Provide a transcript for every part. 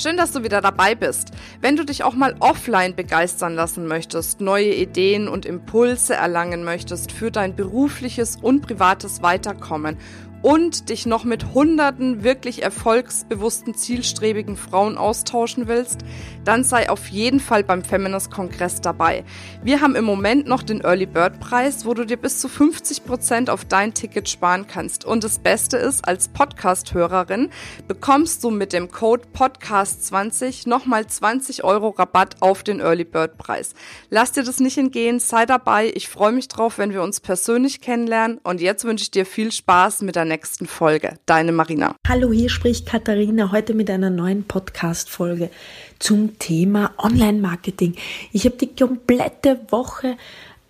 Schön, dass du wieder dabei bist. Wenn du dich auch mal offline begeistern lassen möchtest, neue Ideen und Impulse erlangen möchtest für dein berufliches und privates Weiterkommen und dich noch mit hunderten wirklich erfolgsbewussten, zielstrebigen Frauen austauschen willst, dann sei auf jeden Fall beim Feminist Kongress dabei. Wir haben im Moment noch den Early Bird Preis, wo du dir bis zu 50 Prozent auf dein Ticket sparen kannst. Und das Beste ist, als Podcast-Hörerin bekommst du mit dem Code Podcast20 nochmal 20 Euro Rabatt auf den Early Bird Preis. Lass dir das nicht entgehen, sei dabei. Ich freue mich drauf, wenn wir uns persönlich kennenlernen. Und jetzt wünsche ich dir viel Spaß mit der nächsten Folge. Deine Marina. Hallo, hier spricht Katharina heute mit einer neuen Podcast-Folge zum Thema Online-Marketing. Ich habe die komplette Woche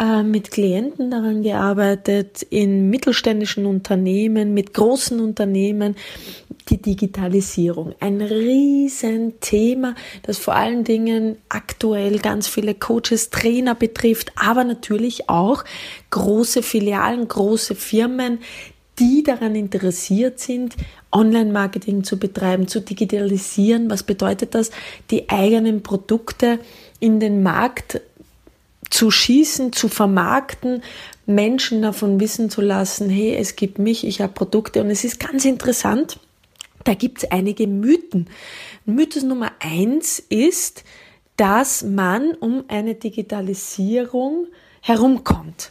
äh, mit Klienten daran gearbeitet, in mittelständischen Unternehmen, mit großen Unternehmen, die Digitalisierung. Ein Riesenthema, das vor allen Dingen aktuell ganz viele Coaches, Trainer betrifft, aber natürlich auch große Filialen, große Firmen, die daran interessiert sind, Online-Marketing zu betreiben, zu digitalisieren. Was bedeutet das? Die eigenen Produkte in den Markt zu schießen, zu vermarkten, Menschen davon wissen zu lassen, hey, es gibt mich, ich habe Produkte. Und es ist ganz interessant, da gibt es einige Mythen. Mythos Nummer eins ist, dass man um eine Digitalisierung herumkommt.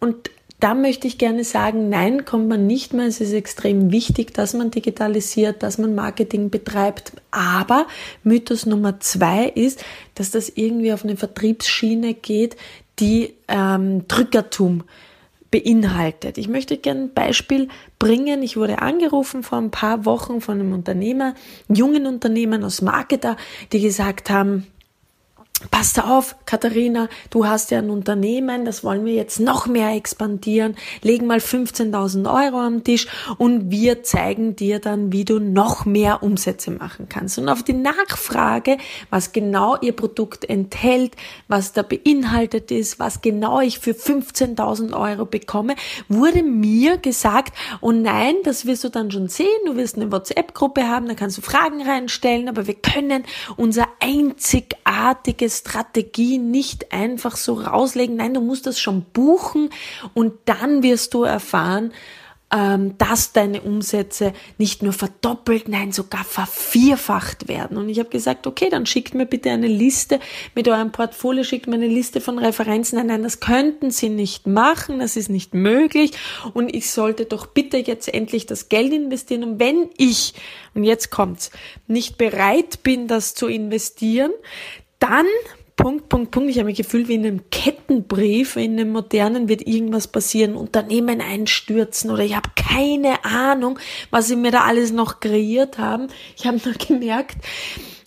Und da möchte ich gerne sagen, nein, kommt man nicht mehr. Es ist extrem wichtig, dass man digitalisiert, dass man Marketing betreibt. Aber Mythos Nummer zwei ist, dass das irgendwie auf eine Vertriebsschiene geht, die ähm, Drückertum beinhaltet. Ich möchte gerne ein Beispiel bringen. Ich wurde angerufen vor ein paar Wochen von einem Unternehmer, jungen Unternehmern aus Marketer, die gesagt haben, Passt auf, Katharina, du hast ja ein Unternehmen, das wollen wir jetzt noch mehr expandieren. Legen mal 15.000 Euro am Tisch und wir zeigen dir dann, wie du noch mehr Umsätze machen kannst. Und auf die Nachfrage, was genau ihr Produkt enthält, was da beinhaltet ist, was genau ich für 15.000 Euro bekomme, wurde mir gesagt, oh nein, das wirst du dann schon sehen. Du wirst eine WhatsApp-Gruppe haben, da kannst du Fragen reinstellen, aber wir können unser einzigartiges Strategie nicht einfach so rauslegen. Nein, du musst das schon buchen und dann wirst du erfahren, ähm, dass deine Umsätze nicht nur verdoppelt, nein, sogar vervierfacht werden. Und ich habe gesagt, okay, dann schickt mir bitte eine Liste mit eurem Portfolio, schickt mir eine Liste von Referenzen. Nein, nein, das könnten sie nicht machen, das ist nicht möglich. Und ich sollte doch bitte jetzt endlich das Geld investieren. Und wenn ich, und jetzt kommt's, nicht bereit bin, das zu investieren, dann Punkt, Punkt, Punkt. Ich habe mich gefühlt wie in einem Kettenbrief. In einem modernen wird irgendwas passieren, Unternehmen einstürzen oder ich habe keine Ahnung, was sie mir da alles noch kreiert haben. Ich habe nur gemerkt,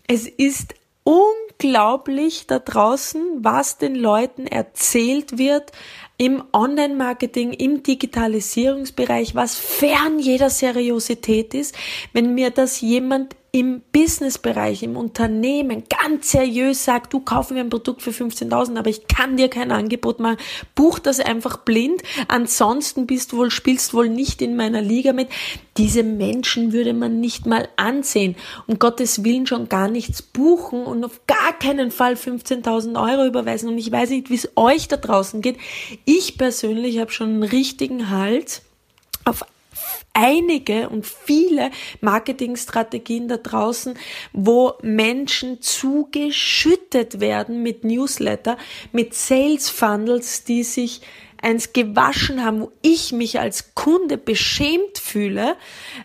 es ist unglaublich da draußen, was den Leuten erzählt wird im Online-Marketing, im Digitalisierungsbereich, was fern jeder Seriosität ist. Wenn mir das jemand im Businessbereich, im Unternehmen ganz seriös sagt, du kaufen wir ein Produkt für 15.000, aber ich kann dir kein Angebot machen, buch das einfach blind, ansonsten bist du wohl, spielst wohl nicht in meiner Liga mit. Diese Menschen würde man nicht mal ansehen, um Gottes Willen schon gar nichts buchen und auf gar keinen Fall 15.000 Euro überweisen und ich weiß nicht, wie es euch da draußen geht. Ich persönlich habe schon einen richtigen Hals auf einige und viele Marketingstrategien da draußen, wo Menschen zugeschüttet werden mit Newsletter, mit Sales Funnels, die sich eins gewaschen haben, wo ich mich als Kunde beschämt fühle,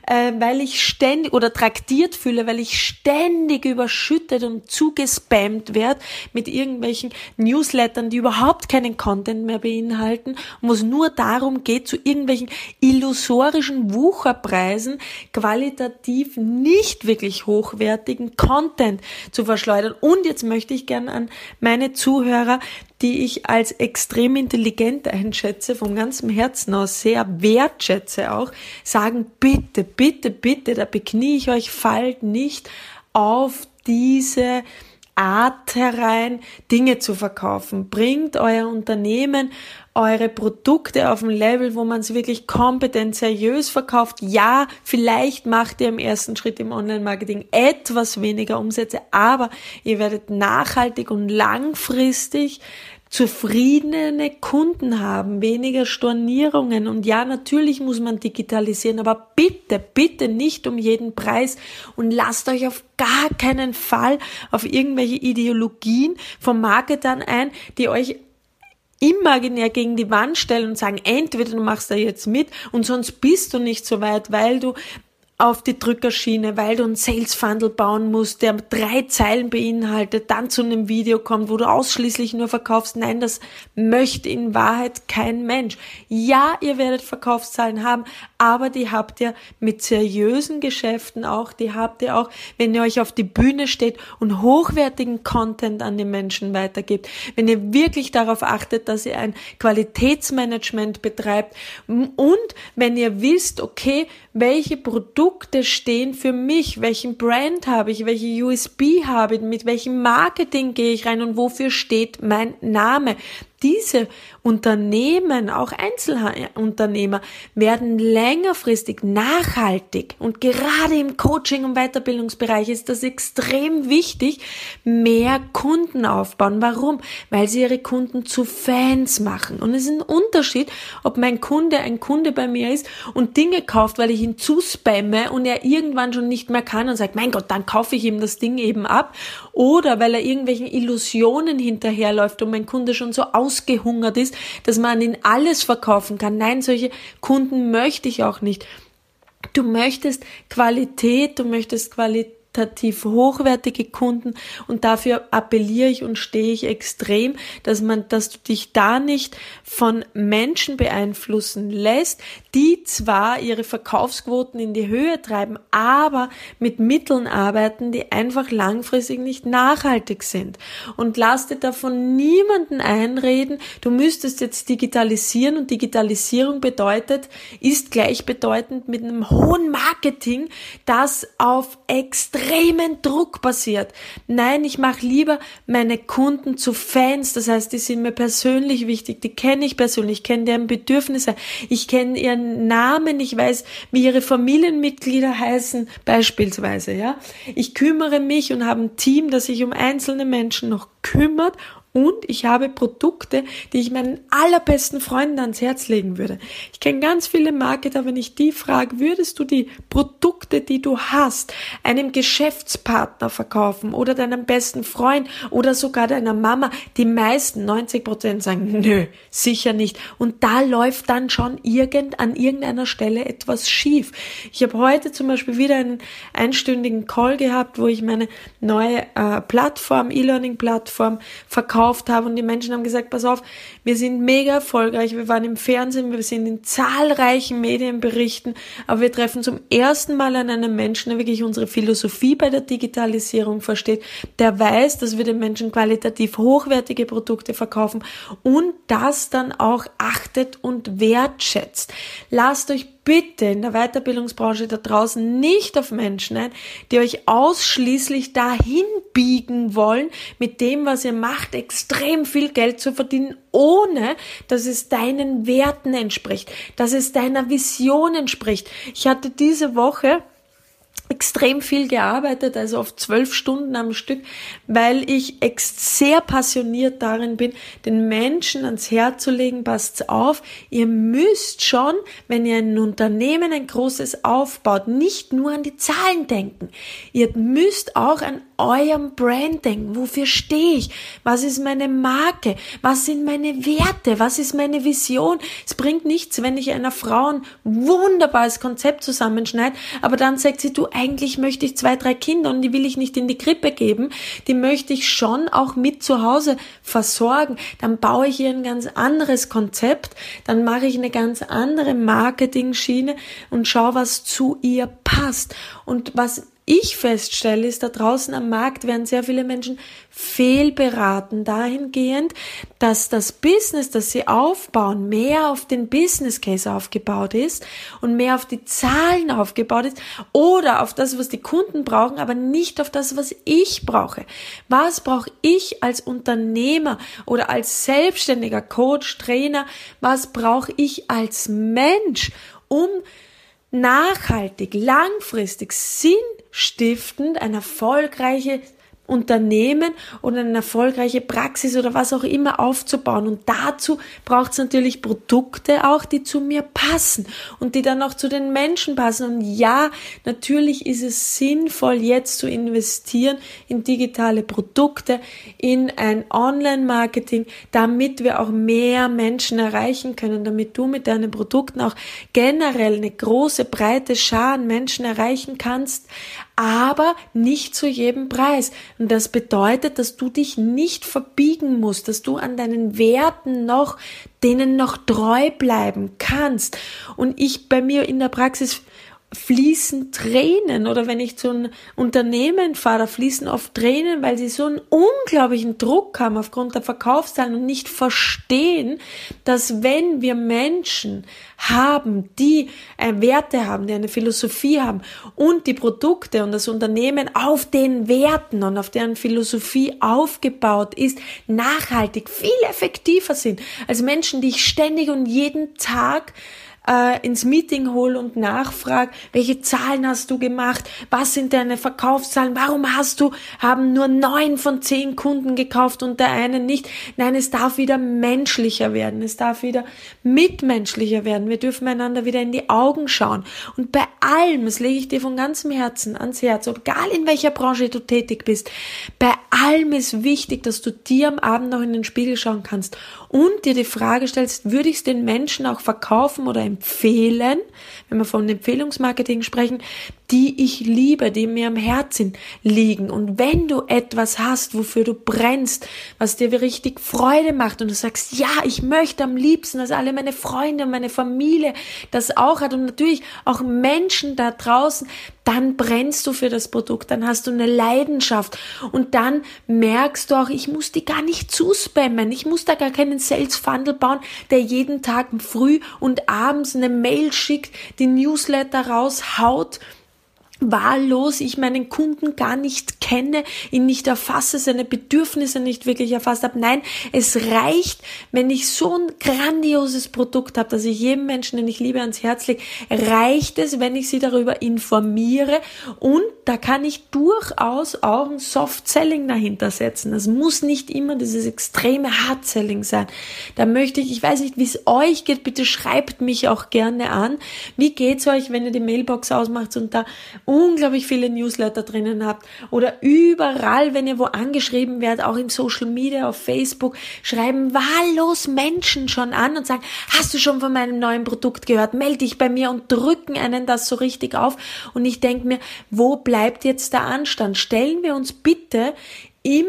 äh, weil ich ständig oder traktiert fühle, weil ich ständig überschüttet und zugespammt werde mit irgendwelchen Newslettern, die überhaupt keinen Content mehr beinhalten wo es nur darum geht, zu irgendwelchen illusorischen Wucherpreisen qualitativ nicht wirklich hochwertigen Content zu verschleudern. Und jetzt möchte ich gerne an meine Zuhörer die ich als extrem intelligent einschätze, vom ganzen Herzen aus sehr wertschätze auch, sagen, bitte, bitte, bitte, da beknie ich euch, fallt nicht auf diese Art herein, Dinge zu verkaufen. Bringt euer Unternehmen, eure Produkte auf ein Level, wo man es wirklich kompetent, seriös verkauft. Ja, vielleicht macht ihr im ersten Schritt im Online-Marketing etwas weniger Umsätze, aber ihr werdet nachhaltig und langfristig zufriedene Kunden haben, weniger Stornierungen. Und ja, natürlich muss man digitalisieren, aber bitte, bitte nicht um jeden Preis und lasst euch auf gar keinen Fall auf irgendwelche Ideologien von Marketern ein, die euch imaginär gegen die Wand stellen und sagen, entweder du machst da jetzt mit und sonst bist du nicht so weit, weil du auf die Drückerschiene, weil du einen Sales Funnel bauen musst, der drei Zeilen beinhaltet, dann zu einem Video kommt, wo du ausschließlich nur verkaufst. Nein, das möchte in Wahrheit kein Mensch. Ja, ihr werdet Verkaufszahlen haben, aber die habt ihr mit seriösen Geschäften auch, die habt ihr auch, wenn ihr euch auf die Bühne steht und hochwertigen Content an die Menschen weitergibt. Wenn ihr wirklich darauf achtet, dass ihr ein Qualitätsmanagement betreibt und wenn ihr wisst, okay, welche Produkte stehen für mich, welchen Brand habe ich, welche USB habe ich, mit welchem Marketing gehe ich rein? Und wofür steht mein Name? Diese Unternehmen, auch Einzelunternehmer, werden längerfristig nachhaltig und gerade im Coaching- und Weiterbildungsbereich ist das extrem wichtig, mehr Kunden aufbauen. Warum? Weil sie ihre Kunden zu Fans machen. Und es ist ein Unterschied, ob mein Kunde ein Kunde bei mir ist und Dinge kauft, weil ich ihn zuspamme und er irgendwann schon nicht mehr kann und sagt, mein Gott, dann kaufe ich ihm das Ding eben ab. Oder weil er irgendwelchen Illusionen hinterherläuft und mein Kunde schon so aus ausgehungert ist, dass man ihn alles verkaufen kann. Nein, solche Kunden möchte ich auch nicht. Du möchtest Qualität, du möchtest Qualität qualitativ hochwertige Kunden und dafür appelliere ich und stehe ich extrem, dass man, dass du dich da nicht von Menschen beeinflussen lässt, die zwar ihre Verkaufsquoten in die Höhe treiben, aber mit Mitteln arbeiten, die einfach langfristig nicht nachhaltig sind. Und lass dir davon niemanden einreden, du müsstest jetzt digitalisieren und Digitalisierung bedeutet, ist gleichbedeutend mit einem hohen Marketing, das auf extrem extremen Druck passiert. Nein, ich mache lieber meine Kunden zu Fans. Das heißt, die sind mir persönlich wichtig. Die kenne ich persönlich, ich kenne deren Bedürfnisse. Ich kenne ihren Namen. Ich weiß, wie ihre Familienmitglieder heißen, beispielsweise, ja. Ich kümmere mich und habe ein Team, das sich um einzelne Menschen noch kümmert und ich habe Produkte, die ich meinen allerbesten Freunden ans Herz legen würde. Ich kenne ganz viele Marketer, wenn ich die frage, würdest du die Produkte, die du hast, einem Geschäftspartner verkaufen oder deinem besten Freund oder sogar deiner Mama? Die meisten, 90 Prozent sagen, nö, sicher nicht. Und da läuft dann schon irgend, an irgendeiner Stelle etwas schief. Ich habe heute zum Beispiel wieder einen einstündigen Call gehabt, wo ich meine neue äh, Plattform, E-Learning-Plattform verkaufe verkauft habe und die Menschen haben gesagt, pass auf, wir sind mega erfolgreich, wir waren im Fernsehen, wir sind in zahlreichen Medienberichten, aber wir treffen zum ersten Mal an einen Menschen, der wirklich unsere Philosophie bei der Digitalisierung versteht, der weiß, dass wir den Menschen qualitativ hochwertige Produkte verkaufen und das dann auch achtet und wertschätzt. Lasst euch bitte in der Weiterbildungsbranche da draußen nicht auf Menschen ein, die euch ausschließlich dahin biegen wollen, mit dem, was ihr macht, extrem viel Geld zu verdienen, ohne dass es deinen Werten entspricht, dass es deiner Vision entspricht. Ich hatte diese Woche extrem viel gearbeitet, also auf zwölf Stunden am Stück, weil ich sehr passioniert darin bin, den Menschen ans Herz zu legen, passt auf, ihr müsst schon, wenn ihr ein Unternehmen, ein großes aufbaut, nicht nur an die Zahlen denken. Ihr müsst auch an eurem Brand denken. Wofür stehe ich? Was ist meine Marke? Was sind meine Werte? Was ist meine Vision? Es bringt nichts, wenn ich einer Frau ein wunderbares Konzept zusammenschneide, aber dann sagt sie, du, eigentlich möchte ich zwei, drei Kinder und die will ich nicht in die Krippe geben. Die möchte ich schon auch mit zu Hause versorgen. Dann baue ich ihr ein ganz anderes Konzept. Dann mache ich eine ganz andere Marketing-Schiene und schaue, was zu ihr passt. Und was ich feststelle, ist da draußen am Markt werden sehr viele Menschen fehlberaten dahingehend, dass das Business, das sie aufbauen, mehr auf den Business Case aufgebaut ist und mehr auf die Zahlen aufgebaut ist oder auf das, was die Kunden brauchen, aber nicht auf das, was ich brauche. Was brauche ich als Unternehmer oder als selbstständiger Coach, Trainer? Was brauche ich als Mensch, um nachhaltig, langfristig, sinnstiftend ein erfolgreiches Unternehmen oder eine erfolgreiche Praxis oder was auch immer aufzubauen. Und dazu braucht es natürlich Produkte auch, die zu mir passen und die dann auch zu den Menschen passen. Und ja, natürlich ist es sinnvoll, jetzt zu investieren in digitale Produkte, in ein Online-Marketing, damit wir auch mehr Menschen erreichen können, damit du mit deinen Produkten auch generell eine große, breite Schar an Menschen erreichen kannst aber nicht zu jedem Preis. Und das bedeutet, dass du dich nicht verbiegen musst, dass du an deinen Werten noch, denen noch treu bleiben kannst. Und ich bei mir in der Praxis fließen Tränen oder wenn ich zu einem Unternehmen fahre, fließen oft Tränen, weil sie so einen unglaublichen Druck haben aufgrund der Verkaufszahlen und nicht verstehen, dass wenn wir Menschen haben, die äh, Werte haben, die eine Philosophie haben und die Produkte und das Unternehmen auf den Werten und auf deren Philosophie aufgebaut ist, nachhaltig viel effektiver sind. Als Menschen, die ich ständig und jeden Tag äh, ins Meeting hole und nachfrage, welche Zahlen hast du gemacht, was sind deine Verkaufszahlen, warum hast du, haben nur neun von zehn Kunden gekauft und der eine nicht. Nein, es darf wieder menschlicher werden, es darf wieder mitmenschlicher werden. Wir dürfen einander wieder in die Augen schauen. Und bei allem, das lege ich dir von ganzem Herzen ans Herz, egal in welcher Branche du tätig bist, bei allem ist wichtig, dass du dir am Abend noch in den Spiegel schauen kannst und dir die Frage stellst, würde ich es den Menschen auch verkaufen oder empfehlen, wenn wir von Empfehlungsmarketing sprechen, die ich liebe, die mir am Herzen liegen. Und wenn du etwas hast, wofür du brennst, was dir richtig Freude macht und du sagst, ja, ich möchte am liebsten, dass alle meine Freunde und meine Familie das auch hat und natürlich auch Menschen da draußen, dann brennst du für das Produkt, dann hast du eine Leidenschaft und dann merkst du auch, ich muss die gar nicht zuspammen, ich muss da gar keinen Sales Funnel bauen, der jeden Tag früh und abends eine Mail schickt, die Newsletter raushaut wahllos, ich meinen Kunden gar nicht kenne, ihn nicht erfasse, seine Bedürfnisse nicht wirklich erfasst habe. Nein, es reicht, wenn ich so ein grandioses Produkt habe, dass ich jedem Menschen, den ich liebe, ans Herz lege, reicht es, wenn ich sie darüber informiere und da kann ich durchaus auch ein Soft-Selling dahinter setzen. Das muss nicht immer dieses extreme Hard-Selling sein. Da möchte ich, ich weiß nicht, wie es euch geht, bitte schreibt mich auch gerne an. Wie geht's euch, wenn ihr die Mailbox ausmacht und da unglaublich viele Newsletter drinnen habt oder überall, wenn ihr wo angeschrieben werdet, auch in Social Media, auf Facebook, schreiben wahllos Menschen schon an und sagen, hast du schon von meinem neuen Produkt gehört? Melde dich bei mir und drücken einen das so richtig auf. Und ich denke mir, wo bleibt jetzt der Anstand? Stellen wir uns bitte im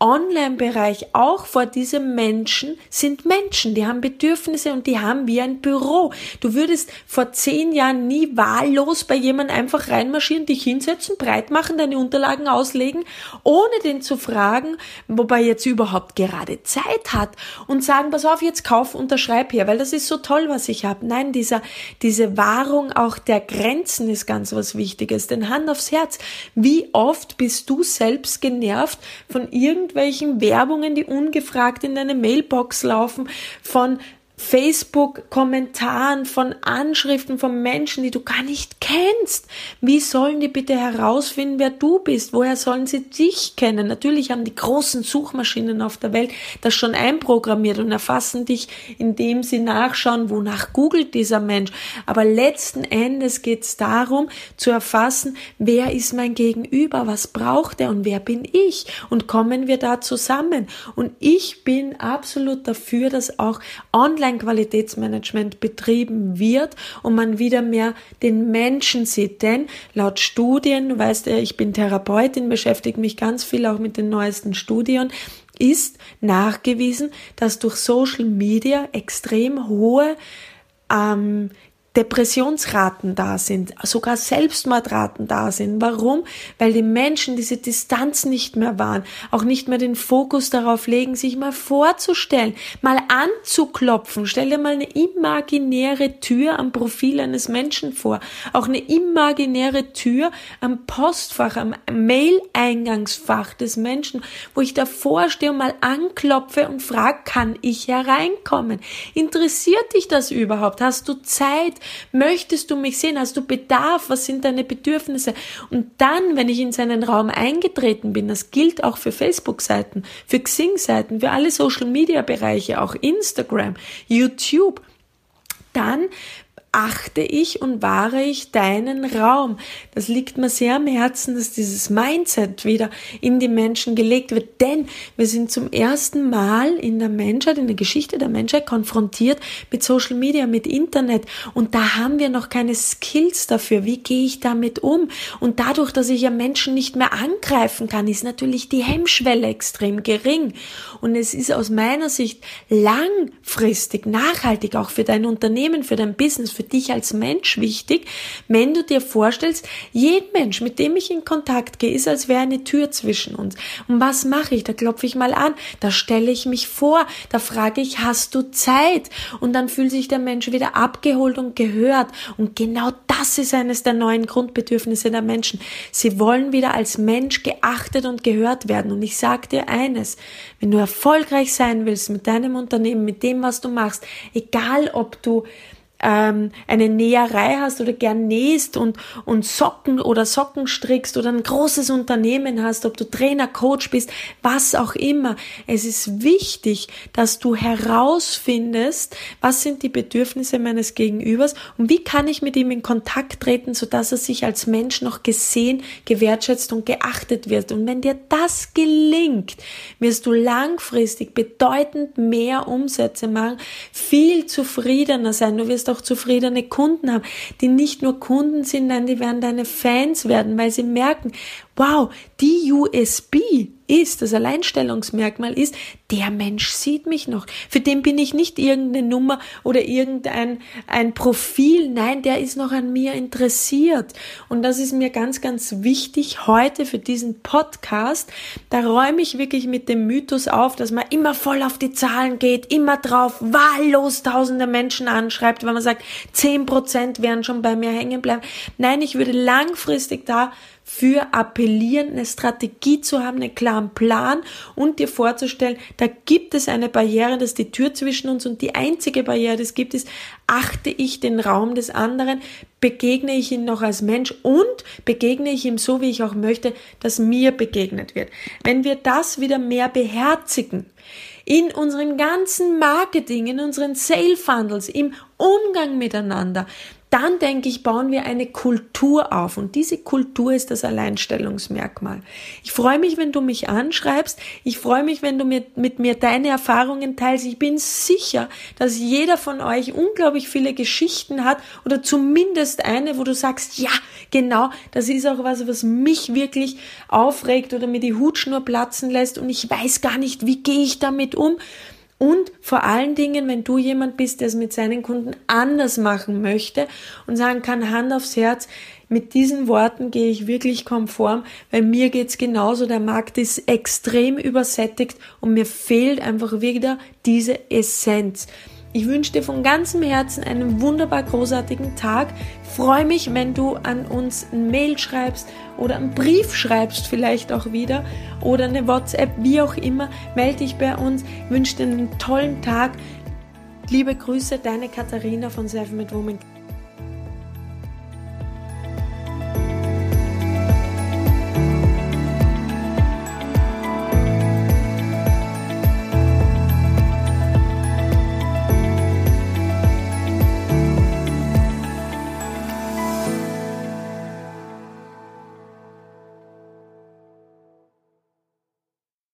Online-Bereich auch vor diesem Menschen sind Menschen, die haben Bedürfnisse und die haben wie ein Büro. Du würdest vor zehn Jahren nie wahllos bei jemandem einfach reinmarschieren, dich hinsetzen, breit machen, deine Unterlagen auslegen, ohne den zu fragen, wobei jetzt überhaupt gerade Zeit hat und sagen, pass auf, jetzt kauf, unterschreib hier, weil das ist so toll, was ich habe. Nein, dieser, diese Wahrung auch der Grenzen ist ganz was Wichtiges. Denn Hand aufs Herz, wie oft bist du selbst genervt von irgendeinem irgendwelchen Werbungen, die ungefragt in deine Mailbox laufen, von Facebook-Kommentaren, von Anschriften von Menschen, die du gar nicht kennst. Wie sollen die bitte herausfinden, wer du bist? Woher sollen sie dich kennen? Natürlich haben die großen Suchmaschinen auf der Welt das schon einprogrammiert und erfassen dich, indem sie nachschauen, wonach googelt dieser Mensch. Aber letzten Endes geht es darum, zu erfassen, wer ist mein Gegenüber, was braucht er und wer bin ich? Und kommen wir da zusammen? Und ich bin absolut dafür, dass auch online Online-Qualitätsmanagement betrieben wird und man wieder mehr den Menschen sieht. Denn laut Studien, du weißt ja, ich bin Therapeutin, beschäftige mich ganz viel auch mit den neuesten Studien, ist nachgewiesen, dass durch Social Media extrem hohe ähm, Depressionsraten da sind, sogar Selbstmordraten da sind. Warum? Weil die Menschen diese Distanz nicht mehr wahren, auch nicht mehr den Fokus darauf legen, sich mal vorzustellen, mal anzuklopfen. Stell dir mal eine imaginäre Tür am Profil eines Menschen vor, auch eine imaginäre Tür am Postfach, am Mail-Eingangsfach des Menschen, wo ich davor stehe und mal anklopfe und frage, kann ich hereinkommen? Interessiert dich das überhaupt? Hast du Zeit? Möchtest du mich sehen? Hast du Bedarf? Was sind deine Bedürfnisse? Und dann, wenn ich in seinen Raum eingetreten bin, das gilt auch für Facebook-Seiten, für Xing-Seiten, für alle Social-Media-Bereiche, auch Instagram, YouTube, dann achte ich und wahre ich deinen Raum. Das liegt mir sehr am Herzen, dass dieses Mindset wieder in die Menschen gelegt wird, denn wir sind zum ersten Mal in der Menschheit, in der Geschichte der Menschheit konfrontiert mit Social Media, mit Internet und da haben wir noch keine Skills dafür. Wie gehe ich damit um? Und dadurch, dass ich ja Menschen nicht mehr angreifen kann, ist natürlich die Hemmschwelle extrem gering und es ist aus meiner Sicht langfristig, nachhaltig auch für dein Unternehmen, für dein Business, für dich als Mensch wichtig, wenn du dir vorstellst, jeden Mensch, mit dem ich in Kontakt gehe, ist, als wäre eine Tür zwischen uns. Und was mache ich? Da klopfe ich mal an, da stelle ich mich vor, da frage ich, hast du Zeit? Und dann fühlt sich der Mensch wieder abgeholt und gehört. Und genau das ist eines der neuen Grundbedürfnisse der Menschen. Sie wollen wieder als Mensch geachtet und gehört werden. Und ich sage dir eines, wenn du erfolgreich sein willst mit deinem Unternehmen, mit dem, was du machst, egal ob du ähm, eine Näherei hast oder gern nähst und, und Socken oder Socken strickst oder ein großes Unternehmen hast, ob du Trainer, Coach bist, was auch immer. Es ist wichtig, dass du herausfindest, was sind die Bedürfnisse meines Gegenübers und wie kann ich mit ihm in Kontakt treten, sodass er sich als Mensch noch gesehen, gewertschätzt und geachtet wird. Und wenn dir das gelingt, wirst du langfristig bedeutend mehr Umsätze machen, viel zufriedener sein. Du wirst auch zufriedene Kunden haben, die nicht nur Kunden sind, nein, die werden deine Fans werden, weil sie merken, wow, die USB ist, das Alleinstellungsmerkmal ist, der Mensch sieht mich noch. Für den bin ich nicht irgendeine Nummer oder irgendein ein Profil. Nein, der ist noch an mir interessiert. Und das ist mir ganz, ganz wichtig heute für diesen Podcast. Da räume ich wirklich mit dem Mythos auf, dass man immer voll auf die Zahlen geht, immer drauf wahllos tausende Menschen anschreibt, wenn man sagt, zehn Prozent werden schon bei mir hängen bleiben. Nein, ich würde langfristig da für appellieren, eine Strategie zu haben, einen klaren Plan und dir vorzustellen, da gibt es eine Barriere, das ist die Tür zwischen uns und die einzige Barriere, die es gibt, ist, achte ich den Raum des anderen, begegne ich ihn noch als Mensch und begegne ich ihm so, wie ich auch möchte, dass mir begegnet wird. Wenn wir das wieder mehr beherzigen, in unserem ganzen Marketing, in unseren Sale Funnels, im Umgang miteinander, dann denke ich, bauen wir eine Kultur auf und diese Kultur ist das Alleinstellungsmerkmal. Ich freue mich, wenn du mich anschreibst. Ich freue mich, wenn du mit, mit mir deine Erfahrungen teilst. Ich bin sicher, dass jeder von euch unglaublich viele Geschichten hat oder zumindest eine, wo du sagst, ja, genau, das ist auch was, was mich wirklich aufregt oder mir die Hutschnur platzen lässt und ich weiß gar nicht, wie gehe ich damit um. Und vor allen Dingen, wenn du jemand bist, der es mit seinen Kunden anders machen möchte und sagen kann, Hand aufs Herz, mit diesen Worten gehe ich wirklich konform, weil mir geht's genauso. Der Markt ist extrem übersättigt und mir fehlt einfach wieder diese Essenz. Ich wünsche dir von ganzem Herzen einen wunderbar großartigen Tag. Freue mich, wenn du an uns ein Mail schreibst oder einen Brief schreibst, vielleicht auch wieder oder eine WhatsApp, wie auch immer. Melde dich bei uns. Ich wünsche dir einen tollen Tag. Liebe Grüße, deine Katharina von Self Woman.